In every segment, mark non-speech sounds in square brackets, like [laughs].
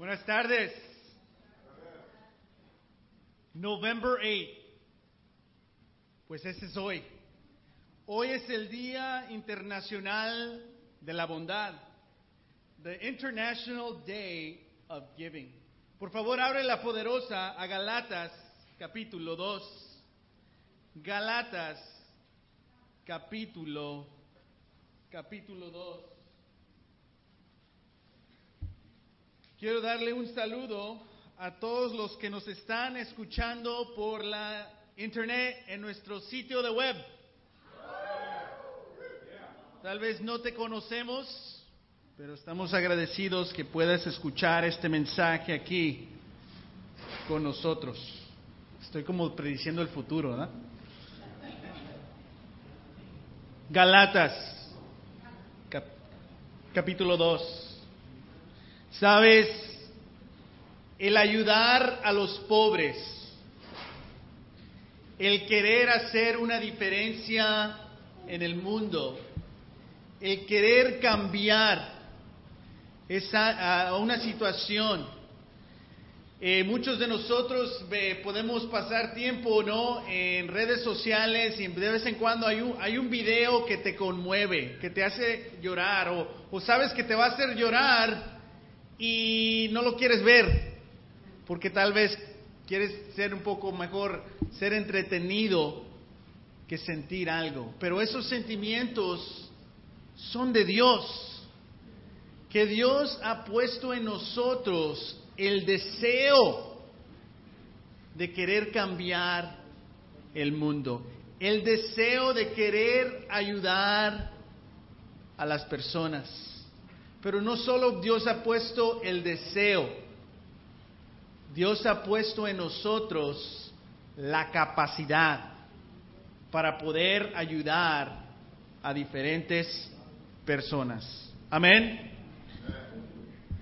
Buenas tardes. November 8. Pues ese es hoy. Hoy es el Día Internacional de la Bondad. The International Day of Giving. Por favor, abre la poderosa a Galatas capítulo 2. Galatas capítulo capítulo 2. Quiero darle un saludo a todos los que nos están escuchando por la internet en nuestro sitio de web. Tal vez no te conocemos, pero estamos agradecidos que puedas escuchar este mensaje aquí con nosotros. Estoy como prediciendo el futuro, ¿no? Galatas, cap- capítulo 2. Sabes, el ayudar a los pobres, el querer hacer una diferencia en el mundo, el querer cambiar esa, a una situación. Eh, muchos de nosotros eh, podemos pasar tiempo no en redes sociales y de vez en cuando hay un, hay un video que te conmueve, que te hace llorar o, o sabes que te va a hacer llorar y no lo quieres ver porque tal vez quieres ser un poco mejor, ser entretenido que sentir algo. Pero esos sentimientos son de Dios, que Dios ha puesto en nosotros el deseo de querer cambiar el mundo, el deseo de querer ayudar a las personas. Pero no solo Dios ha puesto el deseo, Dios ha puesto en nosotros la capacidad para poder ayudar a diferentes personas. Amén.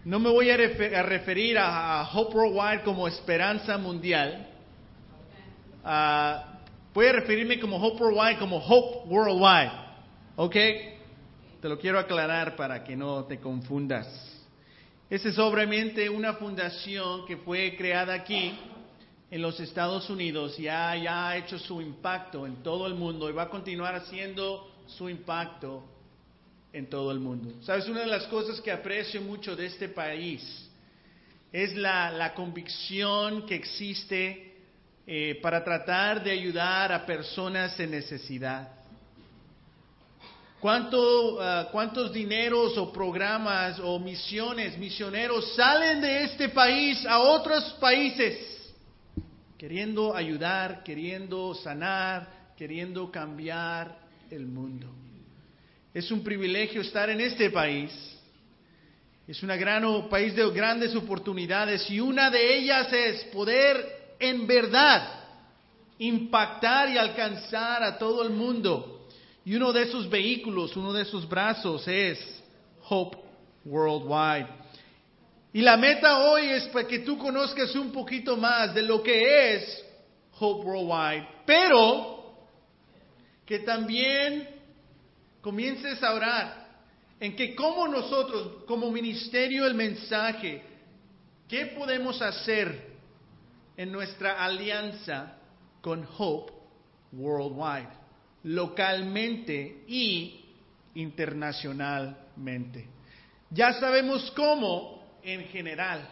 No me voy a, refer a referir a, a, Hope Worldwide como esperanza mundial. Uh, voy a referirme como Hope Worldwide como Hope Worldwide. ¿Ok? Te lo quiero aclarar para que no te confundas. Esa es obviamente una fundación que fue creada aquí en los Estados Unidos, ya, ya ha hecho su impacto en todo el mundo y va a continuar haciendo su impacto en todo el mundo. Sabes, una de las cosas que aprecio mucho de este país es la, la convicción que existe eh, para tratar de ayudar a personas en necesidad. ¿Cuánto, uh, ¿Cuántos dineros o programas o misiones, misioneros salen de este país a otros países queriendo ayudar, queriendo sanar, queriendo cambiar el mundo? Es un privilegio estar en este país. Es un gran país de grandes oportunidades y una de ellas es poder en verdad impactar y alcanzar a todo el mundo. Y uno de esos vehículos, uno de esos brazos es Hope Worldwide. Y la meta hoy es para que tú conozcas un poquito más de lo que es Hope Worldwide, pero que también comiences a orar en que como nosotros, como ministerio el mensaje, ¿qué podemos hacer en nuestra alianza con Hope Worldwide? Localmente y internacionalmente. Ya sabemos cómo en general,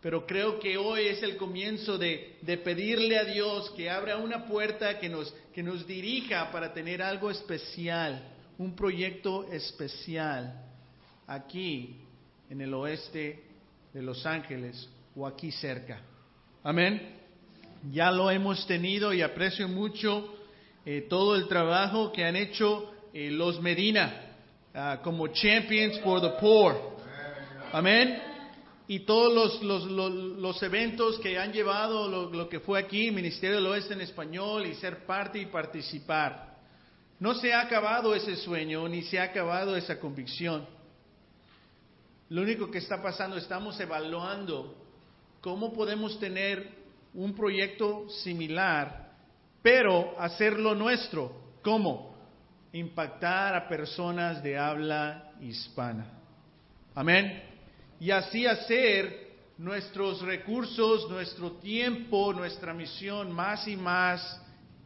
pero creo que hoy es el comienzo de, de, pedirle a Dios que abra una puerta que nos, que nos dirija para tener algo especial, un proyecto especial aquí en el oeste de Los Ángeles o aquí cerca. Amén. Ya lo hemos tenido y aprecio mucho eh, todo el trabajo que han hecho eh, los Medina uh, como Champions for the Poor. Amén. Y todos los, los, los, los eventos que han llevado lo, lo, que fue aquí, Ministerio del Oeste en español, y ser parte y participar. No se ha acabado ese sueño, ni se ha acabado esa convicción. Lo único que está pasando, estamos evaluando cómo podemos tener un proyecto similar pero hacerlo nuestro. ¿Cómo? Impactar a personas de habla hispana. Amén. Y así hacer nuestros recursos, nuestro tiempo, nuestra misión más y más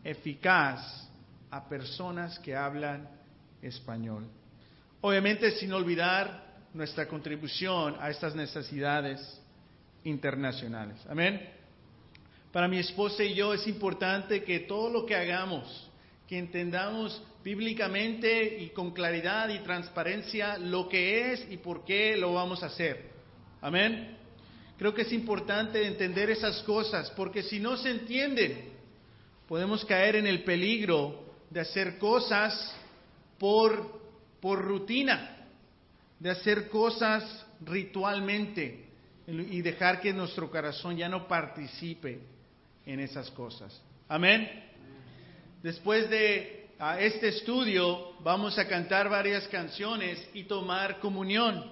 eficaz a personas que hablan español. Obviamente sin olvidar nuestra contribución a estas necesidades internacionales. Amén. Para mi esposa y yo es importante que todo lo que hagamos, que entendamos bíblicamente y con claridad y transparencia lo que es y por qué lo vamos a hacer. Amén. Creo que es importante entender esas cosas, porque si no se entienden, podemos caer en el peligro de hacer cosas por, por rutina, de hacer cosas ritualmente y dejar que nuestro corazón ya no participe en esas cosas. Amén. Después de este estudio vamos a cantar varias canciones y tomar comunión.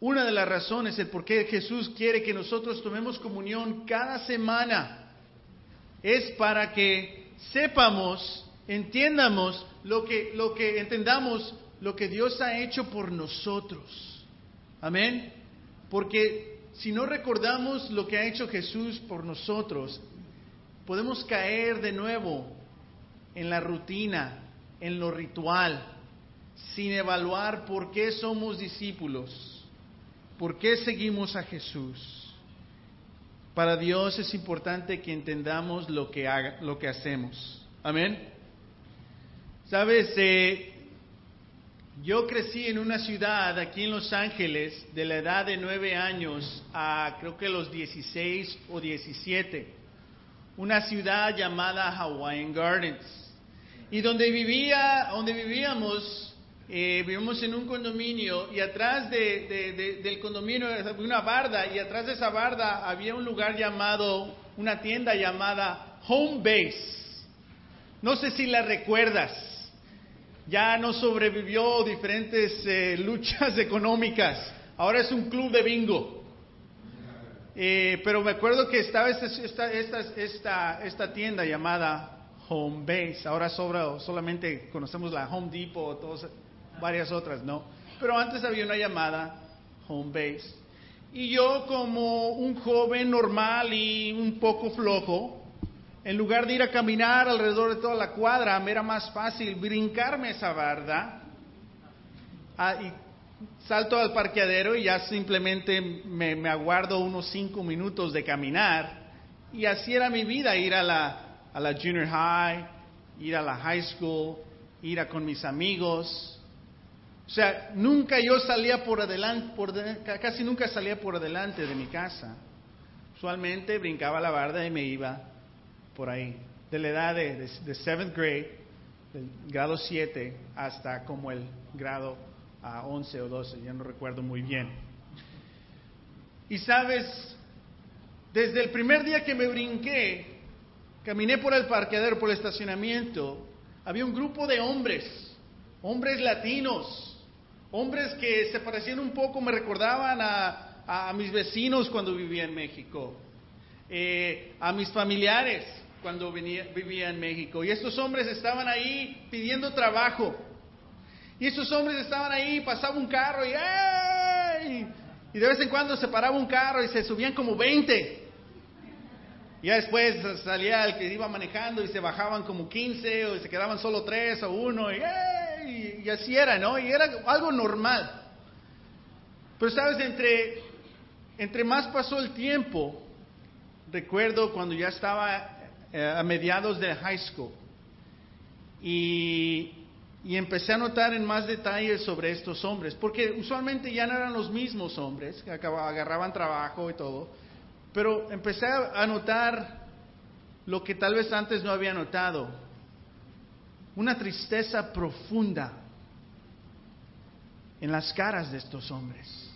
Una de las razones el por qué Jesús quiere que nosotros tomemos comunión cada semana es para que sepamos, entiendamos lo que, lo que entendamos lo que Dios ha hecho por nosotros. Amén. Porque si no recordamos lo que ha hecho Jesús por nosotros, podemos caer de nuevo en la rutina, en lo ritual, sin evaluar por qué somos discípulos ¿Por qué seguimos a Jesús? Para Dios es importante que entendamos lo que, haga, lo que hacemos. Amén. Sabes, eh, yo crecí en una ciudad aquí en Los Ángeles de la edad de nueve años a creo que los 16 o 17. Una ciudad llamada Hawaiian Gardens. Y donde vivía, donde vivíamos, eh, vivimos en un condominio y atrás del condominio había una barda y atrás de esa barda había un lugar llamado, una tienda llamada Home Base. No sé si la recuerdas. Ya no sobrevivió diferentes eh, [laughs] luchas económicas. Ahora es un club de bingo. Eh, pero me acuerdo que estaba esta, esta, esta, tienda llamada Home Base. Ahora sobra, solamente conocemos la Home Depot, todos varias otras no. Pero antes había una llamada home base. Y yo como un joven normal y un poco flojo, en lugar de ir a caminar alrededor de toda la cuadra, me era más fácil brincarme esa barda ah, y salto al parqueadero y ya simplemente me, aguardo unos cinco minutos de caminar. Y así era mi vida, ir a la, junior high, ir a la high school, ir a con mis amigos, o sea, nunca yo salía por adelante, casi nunca salía por adelante de mi casa. Usualmente brincaba la barda y me iba por ahí. De la edad de, de, seventh grade, del grado 7, hasta como el grado a 11 o 12, ya no recuerdo muy bien. Y sabes, desde el primer día que me brinqué, caminé por el parqueadero, por el estacionamiento, había un grupo de hombres, hombres latinos, Hombres que se parecían un poco, me recordaban a, mis vecinos cuando vivía en México, eh, a mis familiares cuando vivía en México. Y estos hombres estaban ahí pidiendo trabajo. Y estos hombres estaban ahí, pasaba un carro y Y de vez en cuando se paraba un carro y se subían como 20. Y ya después salía el que iba manejando y se bajaban como 15 o se quedaban solo 3 o 1 y y, así era, ¿no? Y era algo normal. Pero sabes, entre, entre más pasó el tiempo, recuerdo cuando ya estaba eh, a mediados de high school y, y empecé a notar en más detalles sobre estos hombres, porque usualmente ya no eran los mismos hombres, que agarraban trabajo y todo, pero empecé a notar lo que tal vez antes no había notado, una tristeza profunda en las caras de estos hombres.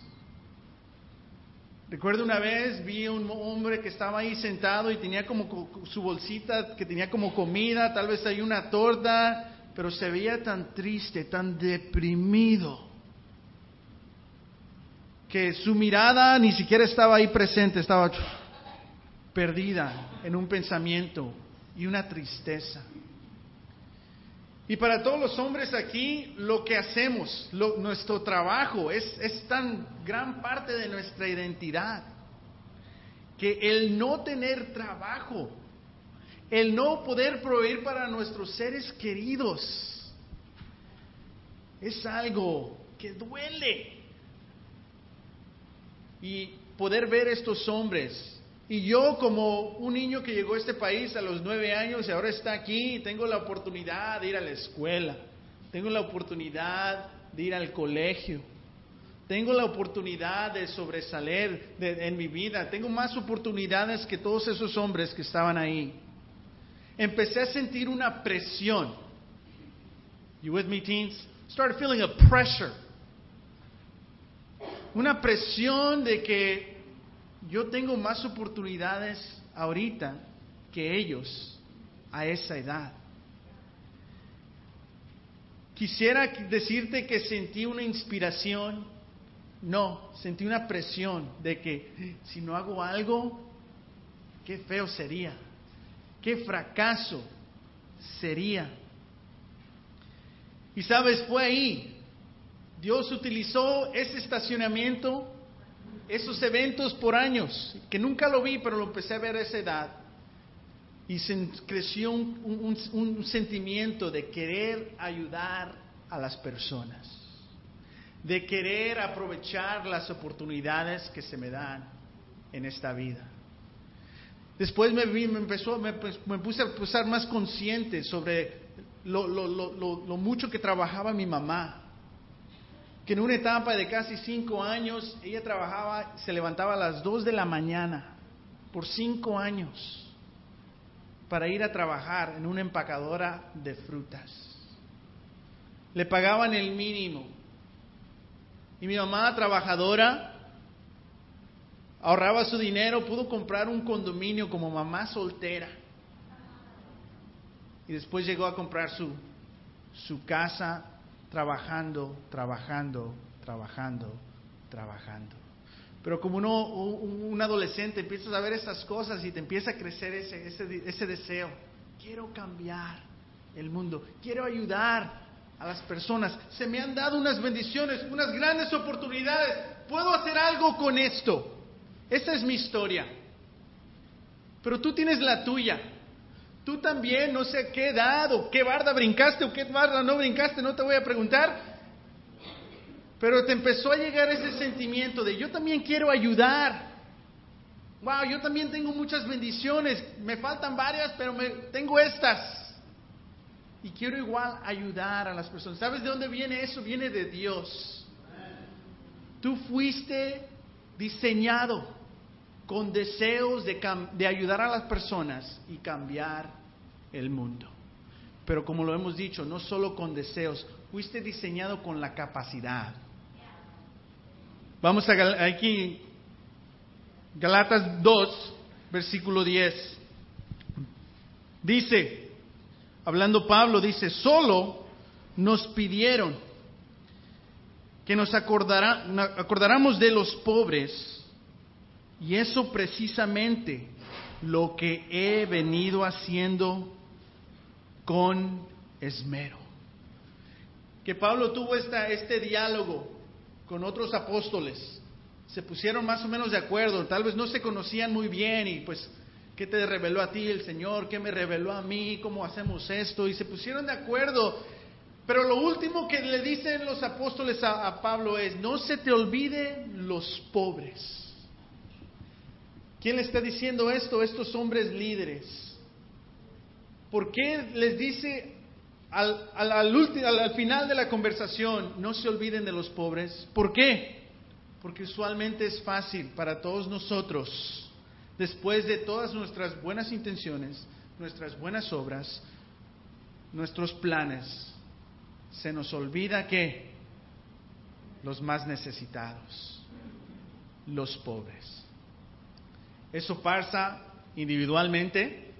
Recuerdo una vez vi un hombre que estaba ahí sentado y tenía como su bolsita que tenía como comida, tal vez hay una torta, pero se veía tan triste, tan deprimido, que su mirada ni siquiera estaba ahí presente, estaba perdida en un pensamiento y una tristeza. Y para todos los hombres aquí, lo que hacemos, nuestro trabajo, es, es tan gran parte de nuestra identidad, que el no tener trabajo, el no poder proveer para nuestros seres queridos, es algo que duele. Y poder ver estos hombres y yo como un niño que llegó a este país a los nueve años y ahora está aquí, tengo la oportunidad de ir a la escuela, tengo la oportunidad de ir al colegio, tengo la oportunidad de sobresalir en mi vida, tengo más oportunidades que todos esos hombres que estaban ahí. Empecé a sentir una presión. You with me, teens? Started feeling a pressure. Una presión de que yo tengo más oportunidades ahorita que ellos a esa edad. Quisiera decirte que sentí una inspiración, no, sentí una presión de que si no hago algo, qué feo sería, qué fracaso sería. Y sabes, fue ahí, Dios utilizó ese estacionamiento esos eventos por años, que nunca lo vi, pero lo empecé a ver a esa edad. Y se creció un, sentimiento de querer ayudar a las personas, de querer aprovechar las oportunidades que se me dan en esta vida. Después me, vi, me, empezó, me, puse a estar más consciente sobre lo mucho que trabajaba mi mamá que en una etapa de casi cinco años ella trabajaba, se levantaba a las dos de la mañana por cinco años para ir a trabajar en una empacadora de frutas. Le pagaban el mínimo. Y mi mamá, trabajadora, ahorraba su dinero, pudo comprar un condominio como mamá soltera. Y después llegó a comprar su, su casa trabajando, trabajando, trabajando, trabajando. Pero como uno, un adolescente empiezas a ver esas cosas y te empieza a crecer ese, ese, ese deseo, quiero cambiar el mundo, quiero ayudar a las personas, se me han dado unas bendiciones, unas grandes oportunidades, puedo hacer algo con esto. Esa es mi historia. Pero tú tienes la tuya. Tú también, no sé qué edad o qué barda brincaste o qué barda no brincaste, no te voy a preguntar. Pero te empezó a llegar ese sentimiento de yo también quiero ayudar. Wow, yo también tengo muchas bendiciones. Me faltan varias, pero me, tengo estas. Y quiero igual ayudar a las personas. ¿Sabes de dónde viene eso? Viene de Dios. Tú fuiste diseñado con deseos de, ayudar a las personas y cambiar el mundo. Pero como lo hemos dicho, no solo con deseos, fuiste diseñado con la capacidad. Vamos a aquí, Galatas 2, versículo 10. Dice, hablando Pablo, dice, solo nos pidieron que nos acordáramos de los pobres y eso precisamente lo que he venido haciendo con esmero. Que Pablo tuvo esta, este diálogo con otros apóstoles. Se pusieron más o menos de acuerdo, tal vez no se conocían muy bien y pues, ¿qué te reveló a ti el Señor? ¿Qué me reveló a mí? ¿Cómo hacemos esto? Y se pusieron de acuerdo. Pero lo último que le dicen los apóstoles a, Pablo es, no se te olvide los pobres ¿Quién le está diciendo esto? Estos hombres líderes. ¿Por qué les dice al, al, final de la conversación, no se olviden de los pobres? ¿Por qué? Porque usualmente es fácil para todos nosotros, después de todas nuestras buenas intenciones, nuestras buenas obras, nuestros planes, se nos olvida que los más necesitados, los pobres. Eso pasa individualmente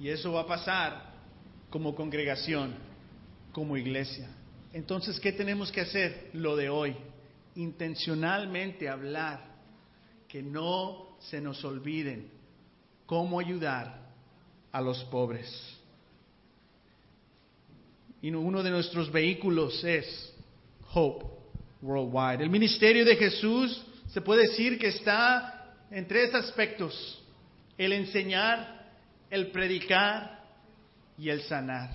y eso va a pasar como congregación, como iglesia. Entonces, ¿qué tenemos que hacer? Lo de hoy, intencionalmente hablar, que no se nos olviden cómo ayudar a los pobres. y uno de nuestros vehículos es Hope Worldwide. El ministerio de Jesús se puede decir que está en tres aspectos, el enseñar, el predicar y el sanar.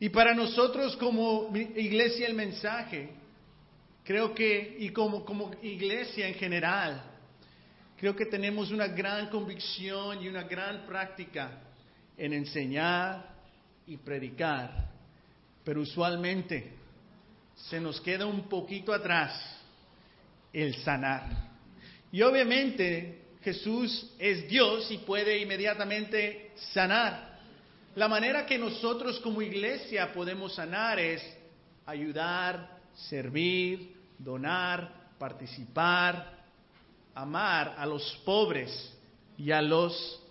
Y para nosotros como iglesia el mensaje, creo que, y como, como iglesia en general, creo que tenemos una gran convicción y una gran práctica en enseñar y predicar, pero usualmente se nos queda un poquito atrás el sanar. Y obviamente Jesús es Dios y puede inmediatamente sanar. La manera que nosotros como iglesia podemos sanar es ayudar, servir, donar, participar, amar a los pobres y a los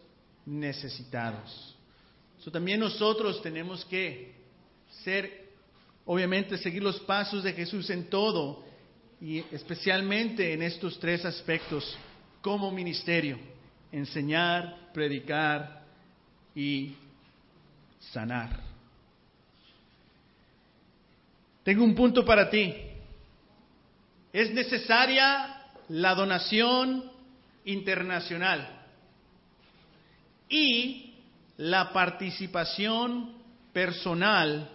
necesitados. también nosotros tenemos que ser, obviamente, seguir los pasos de Jesús en todo y especialmente en estos tres aspectos como ministerio, enseñar, predicar y sanar. Tengo un punto para ti. Es necesaria la donación internacional y la participación personal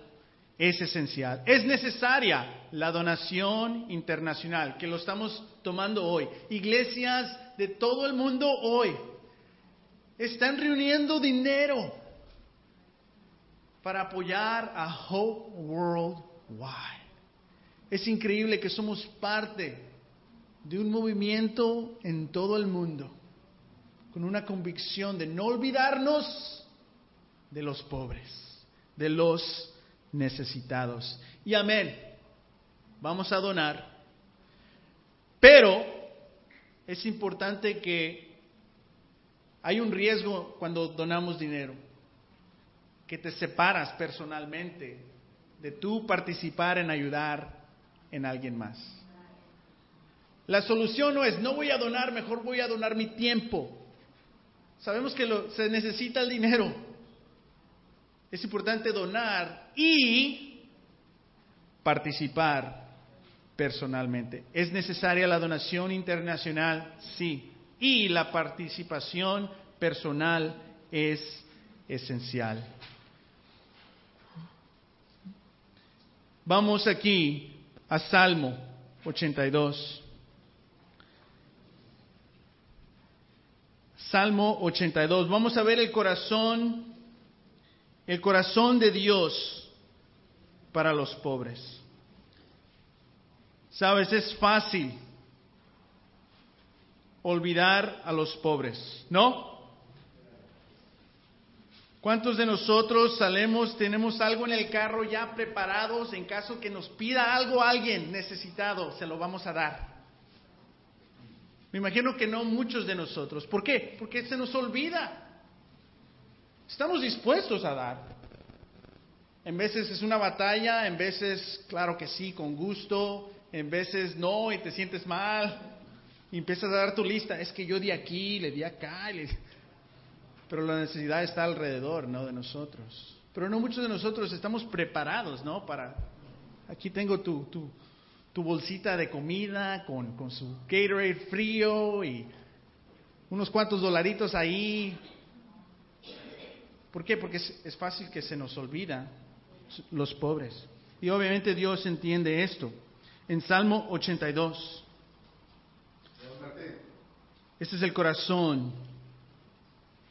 es esencial. Es necesaria la donación internacional, que lo estamos tomando hoy. Iglesias de todo el mundo hoy están reuniendo dinero para apoyar a Hope Worldwide. Es increíble que somos parte de un movimiento en todo el mundo con una convicción de no olvidarnos de los pobres, de los necesitados. Y amén, vamos a donar, pero es importante que hay un riesgo cuando donamos dinero, que te separas personalmente de tú participar en ayudar en alguien más. La solución no es, no voy a donar, mejor voy a donar mi tiempo. Sabemos que se necesita el dinero. Es importante donar y participar personalmente. ¿Es necesaria la donación internacional? Sí. Y la participación personal es esencial. Vamos aquí a Salmo 82. Salmo 82. Vamos a ver el corazón, el corazón de Dios para los pobres. Sabes, es fácil olvidar a los pobres, ¿no? ¿Cuántos de nosotros salemos, tenemos algo en el carro ya preparados en caso que nos pida algo alguien necesitado, se lo vamos a dar? Me imagino que no muchos de nosotros. ¿Por qué? Porque se nos olvida. Estamos dispuestos a dar. En veces es una batalla, en veces, claro que sí, con gusto, en veces no y te sientes mal. Y empiezas a dar tu lista. Es que yo di aquí, le di acá. [laughs] Pero la necesidad está alrededor, ¿no? De nosotros. Pero no muchos de nosotros estamos preparados, ¿no? Para, aquí tengo tu, tu, tu bolsita de comida con, con su Gatorade frío y unos cuantos dolaritos ahí. ¿Por qué? Porque es, es fácil que se nos olvida los pobres. Y obviamente Dios entiende esto. En Salmo 82. Este es el corazón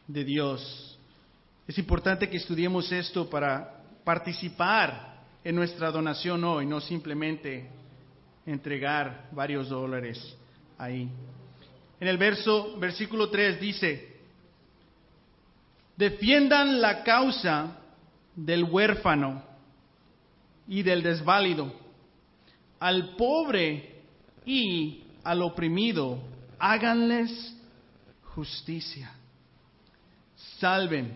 de Dios. Es importante que estudiemos esto para participar en nuestra donación hoy, no simplemente entregar varios dólares ahí. En el verso, versículo 3 dice, defiendan la causa del huérfano y del desválido, al pobre y al oprimido, háganles justicia. Salven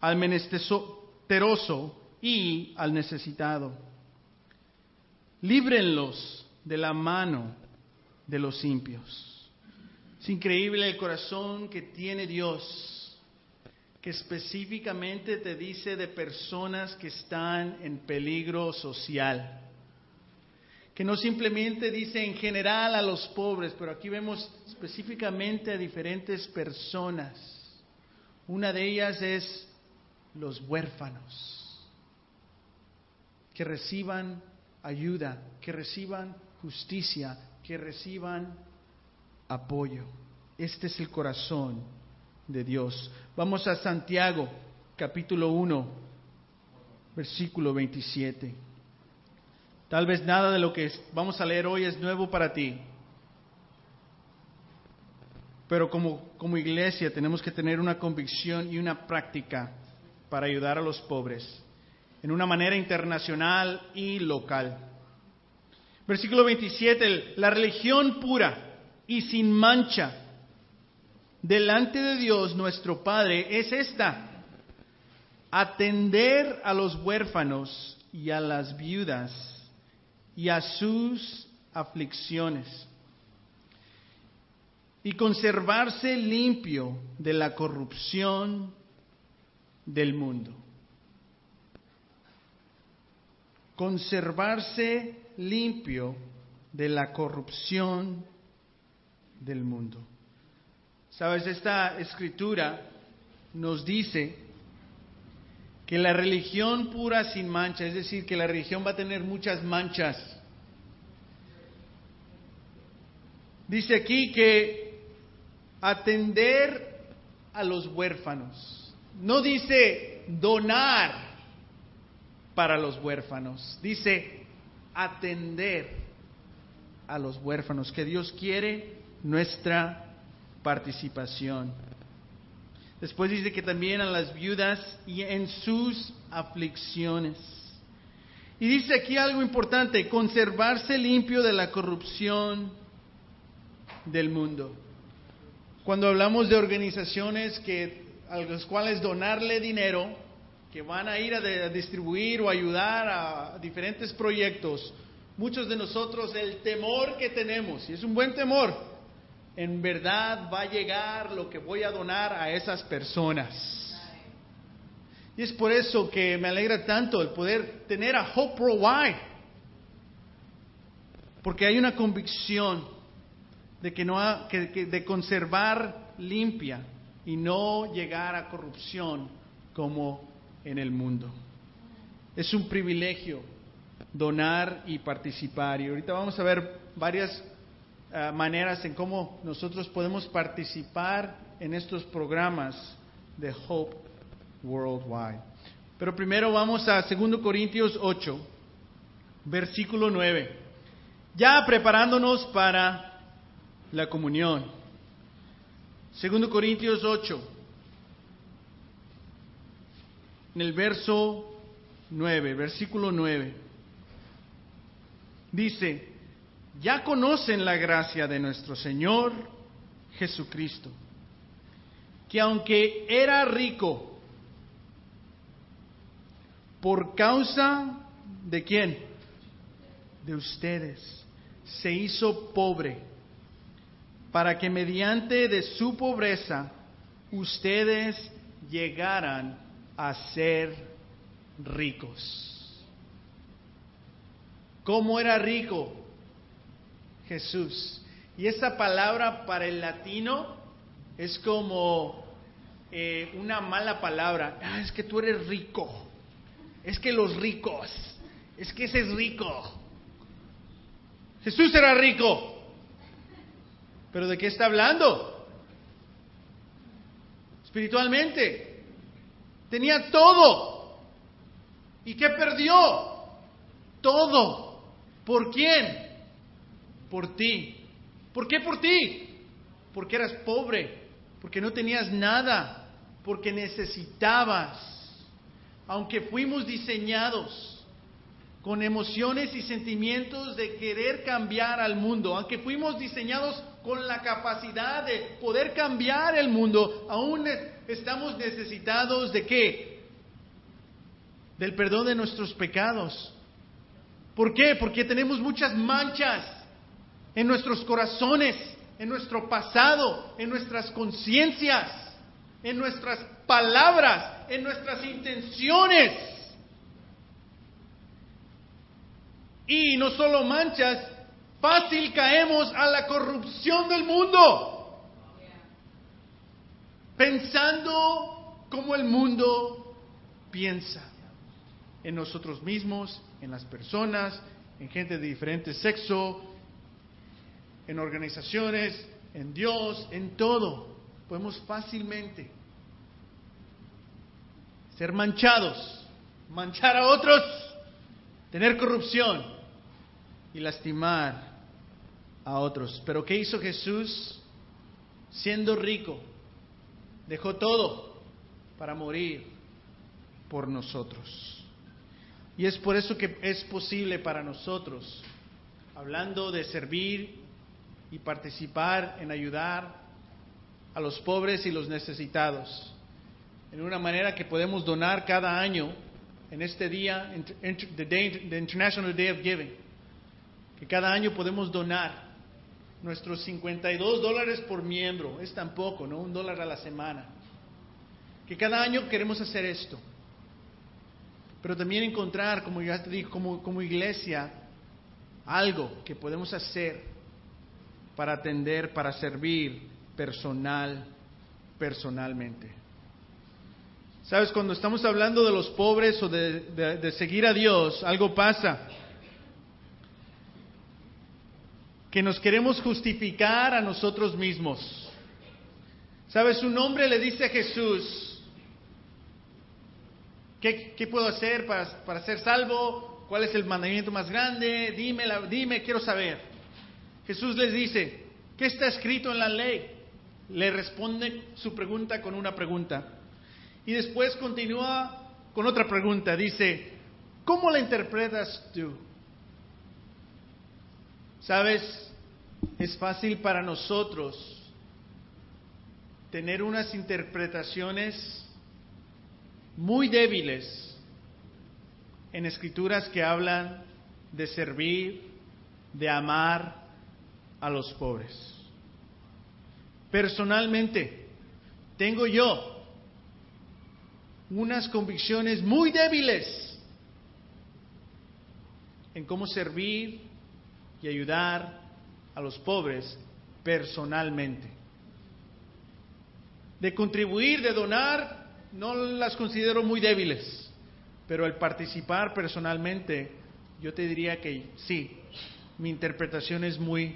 al menesteroso y al necesitado líbrenlos de la mano de los impios. Es increíble el corazón que tiene Dios que específicamente te dice de personas que están en peligro social. Que no simplemente dice en general a los pobres, pero aquí vemos específicamente a diferentes personas. Una de ellas es los huérfanos, que reciban ayuda, que reciban justicia, que reciban apoyo. Este es el corazón de Dios. Vamos a Santiago, capítulo 1, versículo 27. Tal vez nada de lo que vamos a leer hoy es nuevo para ti. Pero como, iglesia tenemos que tener una convicción y una práctica para ayudar a los pobres en una manera internacional y local. Versículo 27, la religión pura y sin mancha delante de Dios nuestro Padre es esta, atender a los huérfanos y a las viudas y a sus aflicciones y conservarse limpio de la corrupción del mundo. Conservarse limpio de la corrupción del mundo. Sabes, esta escritura nos dice que la religión pura sin mancha, es decir, que la religión va a tener muchas manchas. Dice aquí que atender a los huérfanos. No dice donar para los huérfanos, dice atender a los huérfanos, que Dios quiere nuestra participación. Después dice que también a las viudas y en sus aflicciones. Y dice aquí algo importante, conservarse limpio de la corrupción del mundo. Cuando hablamos de organizaciones que, a las cuales donarle dinero, que van a ir a, a distribuir o ayudar a diferentes proyectos, muchos de nosotros el temor que tenemos, y es un buen temor, en verdad va a llegar lo que voy a donar a esas personas. Y es por eso que me alegra tanto el poder tener a Hope Worldwide. Porque hay una convicción de que no de conservar limpia y no llegar a corrupción como en el mundo. Es un privilegio donar y participar. Y ahorita vamos a ver varias eh, maneras en cómo nosotros podemos participar en estos programas de Hope Worldwide. Pero primero vamos a 2 Corintios 8, versículo 9. Ya preparándonos para la comunión. 2 Corintios 8, en el verso 9, versículo 9. Dice, ya conocen la gracia de nuestro Señor Jesucristo, que aunque era rico, por causa de quién? De ustedes, se hizo pobre, para que mediante de su pobreza ustedes llegaran a ser ricos. ¿Cómo era rico? Jesús. Y esa palabra para el latino es como eh, una mala palabra. Ah, es que tú eres rico. Es que los ricos. Es que ese es rico. Jesús era rico. ¿Pero de qué está hablando? Espiritualmente. Tenía todo. ¿Y qué perdió? Todo. ¿Por quién? Por ti. ¿Por qué por ti? Porque eras pobre, porque no tenías nada, porque necesitabas. Aunque fuimos diseñados con emociones y sentimientos de querer cambiar al mundo, aunque fuimos diseñados con la capacidad de poder cambiar el mundo, aún estamos necesitados de qué? Del perdón de nuestros pecados. ¿Por qué? Porque tenemos muchas manchas en nuestros corazones, en nuestro pasado, en nuestras conciencias, en nuestras palabras, en nuestras intenciones. Y no solo manchas, fácil caemos a la corrupción del mundo. Pensando como el mundo piensa. En nosotros mismos, en las personas, en gente de diferente sexo, en organizaciones, en Dios, en todo. Podemos fácilmente ser manchados, manchar a otros, tener corrupción y lastimar a otros. Pero ¿qué hizo Jesús? Siendo rico, dejó todo para morir por nosotros. Y es por eso que es posible para nosotros, hablando de servir y participar en ayudar a los pobres y los necesitados, en una manera que podemos donar cada año en este día, the, International Day of Giving, que cada año podemos donar nuestros 52 dólares por miembro, es tan poco, ¿no? Un dólar a la semana. Que cada año queremos hacer esto pero también encontrar, como ya te dije, como, como iglesia, algo que podemos hacer para atender, para servir personal, personalmente. Sabes, cuando estamos hablando de los pobres o de, seguir a Dios, algo pasa. Que nos queremos justificar a nosotros mismos. Sabes, un hombre le dice a Jesús, ¿Qué, puedo hacer para, ser salvo? ¿Cuál es el mandamiento más grande? Dime, dime, quiero saber. Jesús les dice, ¿qué está escrito en la ley? Le responde su pregunta con una pregunta. Y después continúa con otra pregunta. Dice, ¿cómo la interpretas tú? Sabes, es fácil para nosotros tener unas interpretaciones muy débiles en escrituras que hablan de servir, de amar a los pobres. Personalmente, tengo yo unas convicciones muy débiles en cómo servir y ayudar a los pobres personalmente. De contribuir, de donar, no las considero muy débiles, pero al participar personalmente, yo te diría que sí, mi interpretación es muy,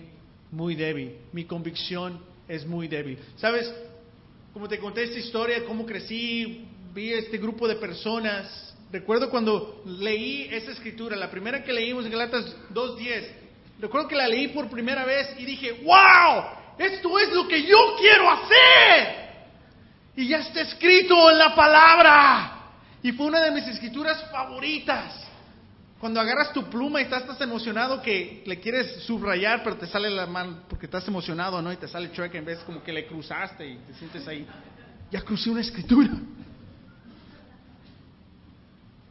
muy débil, mi convicción es muy débil. ¿Sabes? Como te conté esta historia, cómo crecí, vi este grupo de personas. Recuerdo cuando leí esa escritura, la primera que leímos en Galatas 2.10, recuerdo que la leí por primera vez y dije, wow, esto es lo que yo quiero hacer. Y ya está escrito en la palabra. Y fue una de mis escrituras favoritas. Cuando agarras tu pluma y estás emocionado que le quieres subrayar, pero te sale la mano porque estás emocionado, ¿no? Y te sale chueca en vez como que le cruzaste y te sientes ahí. Ya crucé una escritura.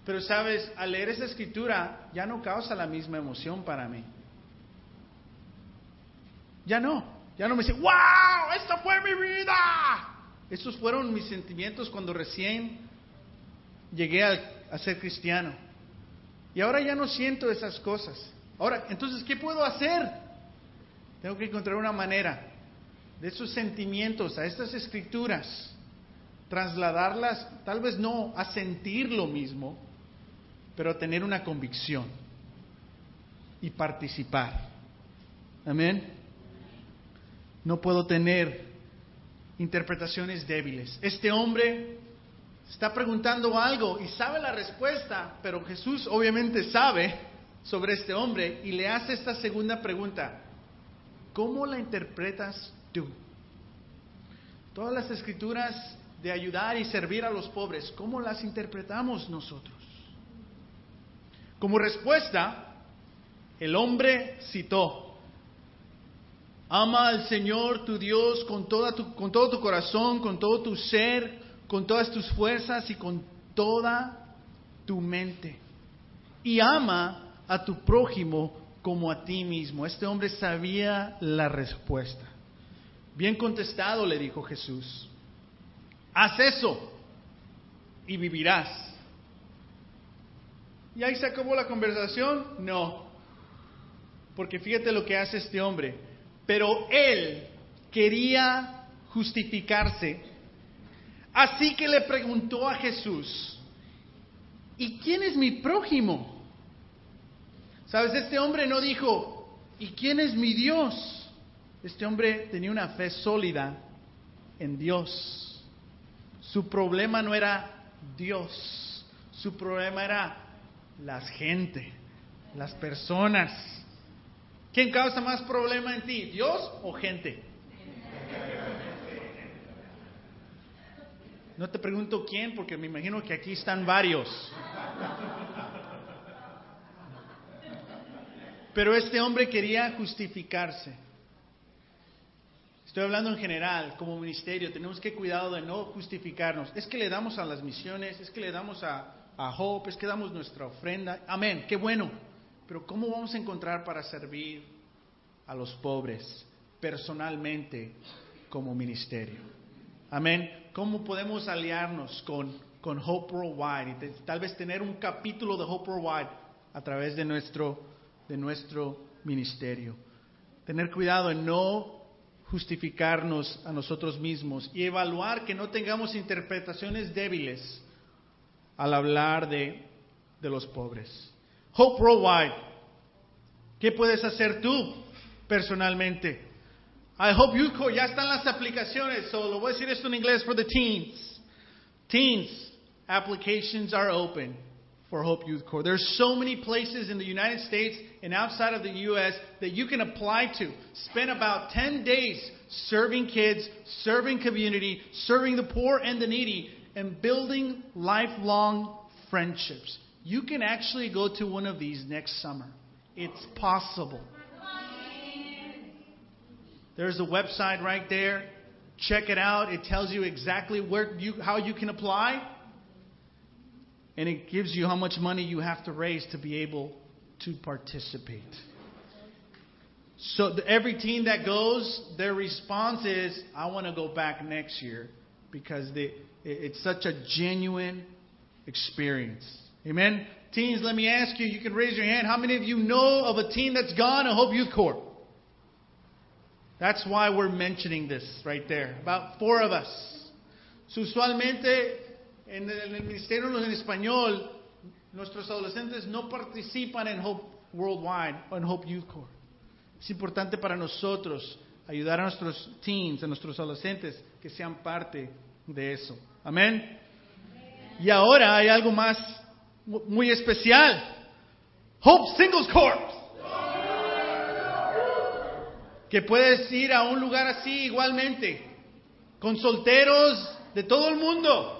Pero sabes, al leer esa escritura ya no causa la misma emoción para mí. Ya no. Ya no me dice, wow, esta fue mi vida. Estos fueron mis sentimientos cuando recién llegué a, ser cristiano. Y ahora ya no siento esas cosas. Ahora, entonces, ¿qué puedo hacer? Tengo que encontrar una manera de esos sentimientos a estas escrituras, trasladarlas, tal vez no a sentir lo mismo, pero a tener una convicción y participar. Amén. No puedo tener interpretaciones débiles. Este hombre está preguntando algo y sabe la respuesta, pero Jesús obviamente sabe sobre este hombre y le hace esta segunda pregunta. ¿Cómo la interpretas tú? Todas las escrituras de ayudar y servir a los pobres, ¿cómo las interpretamos nosotros? Como respuesta, el hombre citó Ama al Señor tu Dios con, toda tu, con todo tu corazón, con todo tu ser, con todas tus fuerzas y con toda tu mente. Y ama a tu prójimo como a ti mismo. Este hombre sabía la respuesta. Bien contestado, le dijo Jesús. Haz eso y vivirás. ¿Y ahí se acabó la conversación? No. Porque fíjate lo que hace este hombre. Pero él quería justificarse. Así que le preguntó a Jesús, ¿y quién es mi prójimo? Sabes, este hombre no dijo, ¿y quién es mi Dios? Este hombre tenía una fe sólida en Dios. Su problema no era Dios, su problema era la gente, las personas. ¿Quién causa más problema en ti, Dios o gente? No te pregunto quién, porque me imagino que aquí están varios. Pero este hombre quería justificarse. Estoy hablando en general, como ministerio, tenemos que cuidado de no justificarnos. Es que le damos a las misiones, es que le damos a, a Hope, es que damos nuestra ofrenda. Amén, qué bueno. Pero ¿cómo vamos a encontrar para servir a los pobres personalmente como ministerio? Amén. ¿Cómo podemos aliarnos con, con Hope Worldwide y tal vez tener un capítulo de Hope Worldwide a través de nuestro, de nuestro ministerio? Tener cuidado en no justificarnos a nosotros mismos y evaluar que no tengamos interpretaciones débiles al hablar de, de los pobres. Hope Worldwide, ¿qué puedes hacer tú personalmente? I Hope Youth Core, ya están las aplicaciones, so lo voy a decir esto en inglés for the teens. Teens, applications are open for Hope Youth Corps. There's so many places in the United States and outside of the U.S. that you can apply to. Spend about 10 days serving kids, serving community, serving the poor and the needy, and building lifelong friendships. You can actually go to one of these next summer. It's possible. There's a website right there. Check it out. It tells you exactly where you, how you can apply. And it gives you how much money you have to raise to be able to participate. So every team that goes, their response is, I want to go back next year because they, it, it's such a genuine experience. Amen? Teens, let me ask you, you can raise your hand. How many of you know of a team that's gone to Hope Youth Corps? That's why we're mentioning this right there. About four of us. Usualmente en el ministerio en español, nuestros adolescentes no participan en Hope Worldwide o en Hope Youth Corps. Es importante para nosotros ayudar a nuestros teens, a nuestros adolescentes, que sean parte de eso. Amén. Y ahora hay algo más muy especial. Hope Singles Corps. Que puedes ir a un lugar así igualmente, con solteros de todo el mundo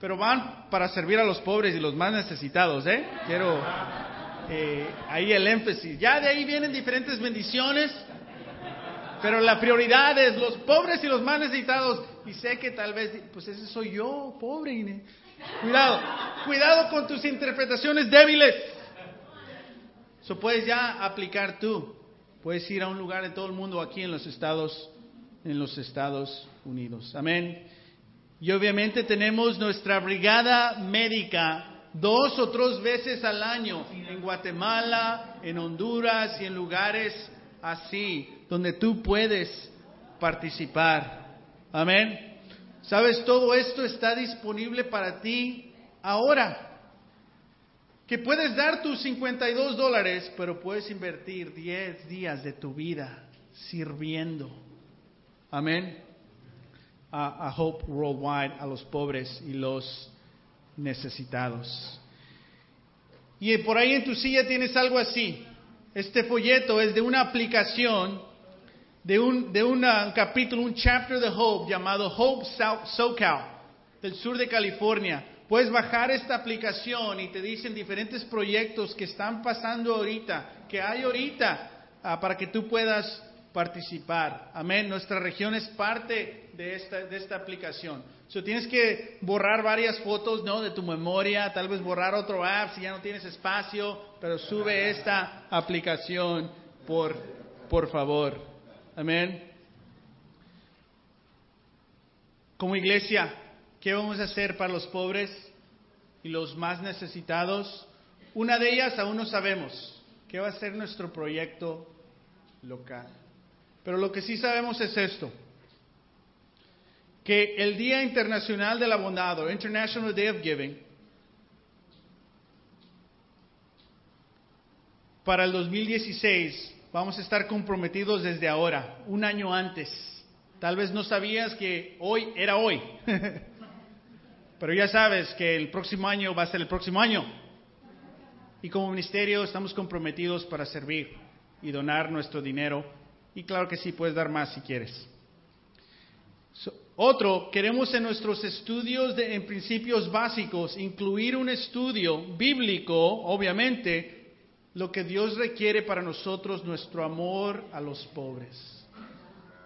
pero van para servir a los pobres y los más necesitados, ¿eh? Quiero eh, ahí el énfasis. Ya de ahí vienen diferentes bendiciones, pero la prioridad es los pobres y los más necesitados. Y sé que tal vez, pues ese soy yo, pobre. Cuidado, cuidado con tus interpretaciones débiles. Eso puedes ya aplicar tú. Puedes ir a un lugar de todo el mundo aquí en los Estados, en los Estados Unidos. Amén. Y obviamente tenemos nuestra brigada médica dos o tres veces al año en Guatemala, en Honduras y en lugares así, donde tú puedes participar. Amén. Sabes, todo esto está disponible para ti ahora. Que puedes dar tus 52 dólares, pero puedes invertir 10 días de tu vida sirviendo. Amén a, Hope Worldwide a los pobres y los necesitados. Y por ahí en tu silla tienes algo así. Este folleto es de una aplicación, de un, de un capítulo, un chapter de Hope llamado Hope South SoCal, del sur de California. Puedes bajar esta aplicación y te dicen diferentes proyectos que están pasando ahorita, que hay ahorita, ah, para que tú puedas participar. Amén. Nuestra región es parte de esta, de esta aplicación. So, tienes que borrar varias fotos ¿no? de tu memoria, tal vez borrar otro app si ya no tienes espacio, pero sube esta aplicación por, por favor. Amén. Como iglesia, ¿Qué vamos a hacer para los pobres y los más necesitados? Una de ellas aún no sabemos. ¿Qué va a ser nuestro proyecto local? Pero lo que sí sabemos es esto que el Día Internacional de la Bondad, o International Day of Giving, para el 2016 vamos a estar comprometidos desde ahora, un año antes. Tal vez no sabías que hoy era hoy, [laughs] pero ya sabes que el próximo año va a ser el próximo año. Y como ministerio estamos comprometidos para servir y donar nuestro dinero. Y claro que sí, puedes dar más si quieres. Otro, queremos en nuestros estudios de, en principios básicos incluir un estudio bíblico, obviamente, lo que Dios requiere para nosotros, nuestro amor a los pobres.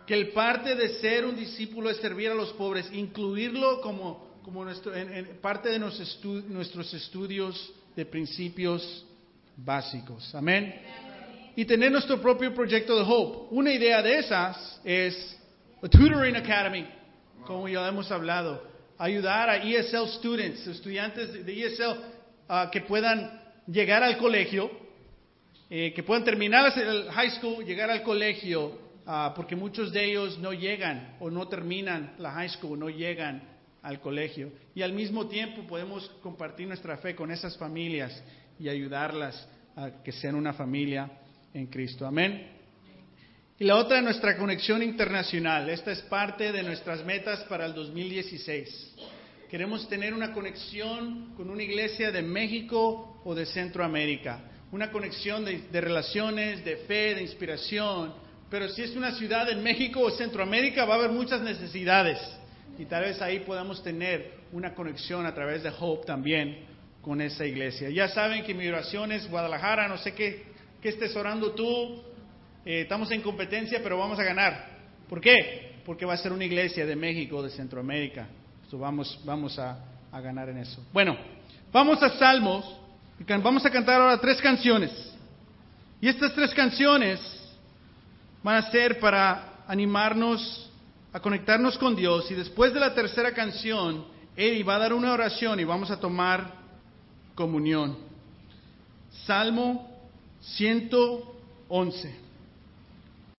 Que el parte de ser un discípulo es servir a los pobres, incluirlo como, como nuestro, en, parte de nuestros estudios de principios básicos. Amén. Y tener nuestro propio proyecto de Hope. Una idea de esas es a Tutoring Academy como ya hemos hablado, ayudar a ESL students, estudiantes de ESL, que puedan llegar al colegio, eh, que puedan terminar el high school, llegar al colegio, ah, porque muchos de ellos no llegan o no terminan la high school, no llegan al colegio. Y al mismo tiempo podemos compartir nuestra fe con esas familias y ayudarlas a que sean una familia en Cristo. Amén. Y la otra, nuestra conexión internacional. Esta es parte de nuestras metas para el 2016. Queremos tener una conexión con una iglesia de México o de Centroamérica. Una conexión de, relaciones, de fe, de inspiración. Pero si es una ciudad en México o Centroamérica, va a haber muchas necesidades. Y tal vez ahí podamos tener una conexión a través de Hope también con esa iglesia. Ya saben que mi oración es Guadalajara, no sé qué, qué estés orando tú, eh, estamos en competencia, pero vamos a ganar. ¿Por qué? Porque va a ser una iglesia de México, de Centroamérica. vamos, vamos a, a ganar en eso. Bueno, vamos a Salmos. Vamos a cantar ahora tres canciones. Y estas tres canciones van a ser para animarnos a conectarnos con Dios. Y después de la tercera canción, Eddie va a dar una oración y vamos a tomar comunión. Salmo 111.